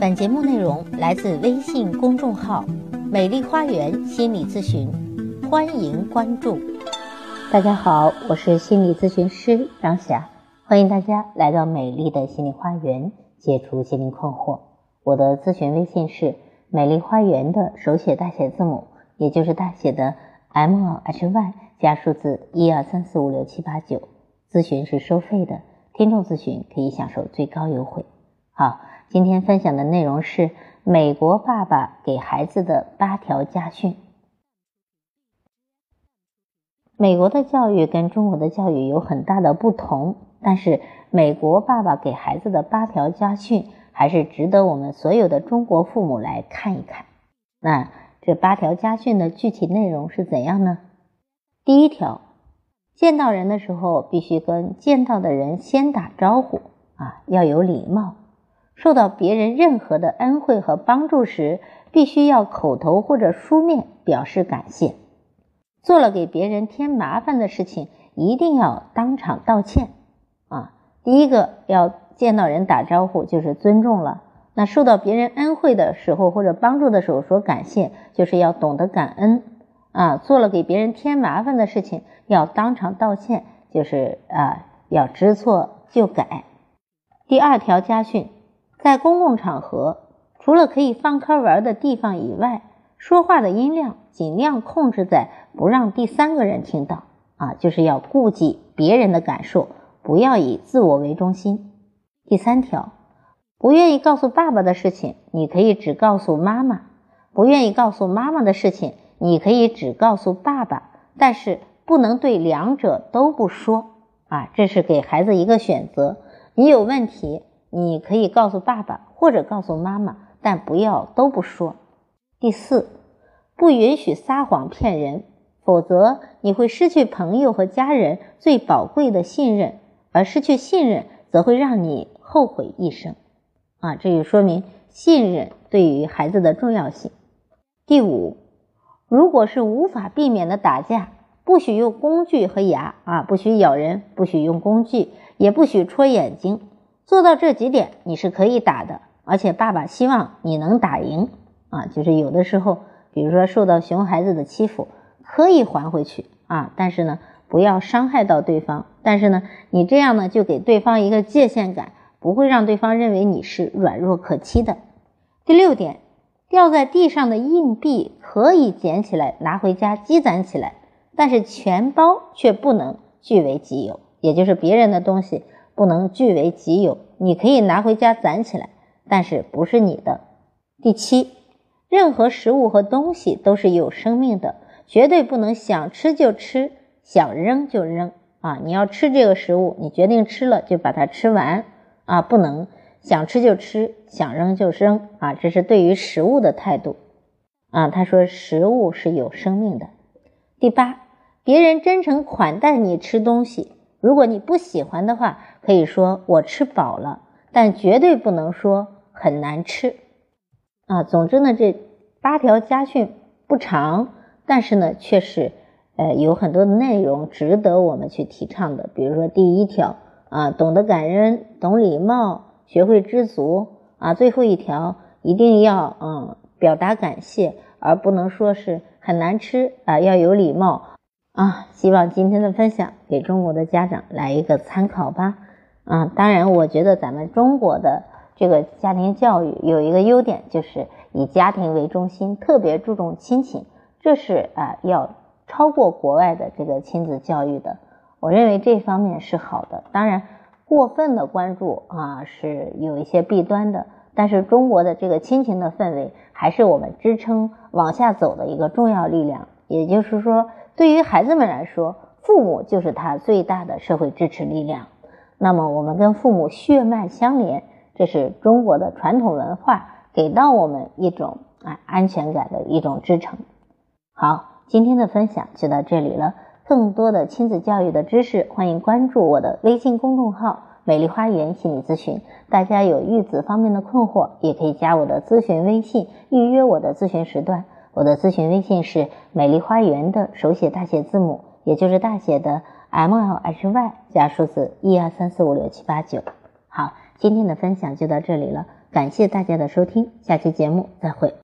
本节目内容来自微信公众号“美丽花园心理咨询”，欢迎关注。大家好，我是心理咨询师张霞，欢迎大家来到美丽的心理花园，解除心灵困惑。我的咨询微信是“美丽花园”的手写大写字母，也就是大写的 “M H Y” 加数字一二三四五六七八九。咨询是收费的，听众咨询可以享受最高优惠。好。今天分享的内容是美国爸爸给孩子的八条家训。美国的教育跟中国的教育有很大的不同，但是美国爸爸给孩子的八条家训还是值得我们所有的中国父母来看一看。那这八条家训的具体内容是怎样呢？第一条，见到人的时候必须跟见到的人先打招呼啊，要有礼貌。受到别人任何的恩惠和帮助时，必须要口头或者书面表示感谢。做了给别人添麻烦的事情，一定要当场道歉。啊，第一个要见到人打招呼就是尊重了。那受到别人恩惠的时候或者帮助的时候说感谢，就是要懂得感恩。啊，做了给别人添麻烦的事情，要当场道歉，就是啊要知错就改。第二条家训。在公共场合，除了可以放开玩的地方以外，说话的音量尽量控制在不让第三个人听到啊，就是要顾及别人的感受，不要以自我为中心。第三条，不愿意告诉爸爸的事情，你可以只告诉妈妈；不愿意告诉妈妈的事情，你可以只告诉爸爸，但是不能对两者都不说啊，这是给孩子一个选择。你有问题。你可以告诉爸爸或者告诉妈妈，但不要都不说。第四，不允许撒谎骗人，否则你会失去朋友和家人最宝贵的信任，而失去信任则会让你后悔一生。啊，这就说明信任对于孩子的重要性。第五，如果是无法避免的打架，不许用工具和牙啊，不许咬人，不许用工具，也不许戳眼睛。做到这几点，你是可以打的，而且爸爸希望你能打赢啊！就是有的时候，比如说受到熊孩子的欺负，可以还回去啊，但是呢，不要伤害到对方。但是呢，你这样呢，就给对方一个界限感，不会让对方认为你是软弱可欺的。第六点，掉在地上的硬币可以捡起来拿回家积攒起来，但是钱包却不能据为己有，也就是别人的东西。不能据为己有，你可以拿回家攒起来，但是不是你的。第七，任何食物和东西都是有生命的，绝对不能想吃就吃，想扔就扔啊！你要吃这个食物，你决定吃了就把它吃完啊，不能想吃就吃，想扔就扔啊！这是对于食物的态度啊。他说食物是有生命的。第八，别人真诚款待你吃东西。如果你不喜欢的话，可以说我吃饱了，但绝对不能说很难吃啊。总之呢，这八条家训不长，但是呢，却是呃有很多的内容值得我们去提倡的。比如说第一条啊，懂得感恩，懂礼貌，学会知足啊。最后一条一定要嗯表达感谢，而不能说是很难吃啊，要有礼貌。啊，希望今天的分享给中国的家长来一个参考吧。啊，当然，我觉得咱们中国的这个家庭教育有一个优点，就是以家庭为中心，特别注重亲情，这是啊要超过国外的这个亲子教育的。我认为这方面是好的。当然，过分的关注啊是有一些弊端的，但是中国的这个亲情的氛围还是我们支撑往下走的一个重要力量。也就是说。对于孩子们来说，父母就是他最大的社会支持力量。那么，我们跟父母血脉相连，这是中国的传统文化给到我们一种啊安全感的一种支撑。好，今天的分享就到这里了。更多的亲子教育的知识，欢迎关注我的微信公众号“美丽花园心理咨询”。大家有育子方面的困惑，也可以加我的咨询微信，预约我的咨询时段。我的咨询微信是美丽花园的手写大写字母，也就是大写的 M L H Y 加数字一二三四五六七八九。好，今天的分享就到这里了，感谢大家的收听，下期节目再会。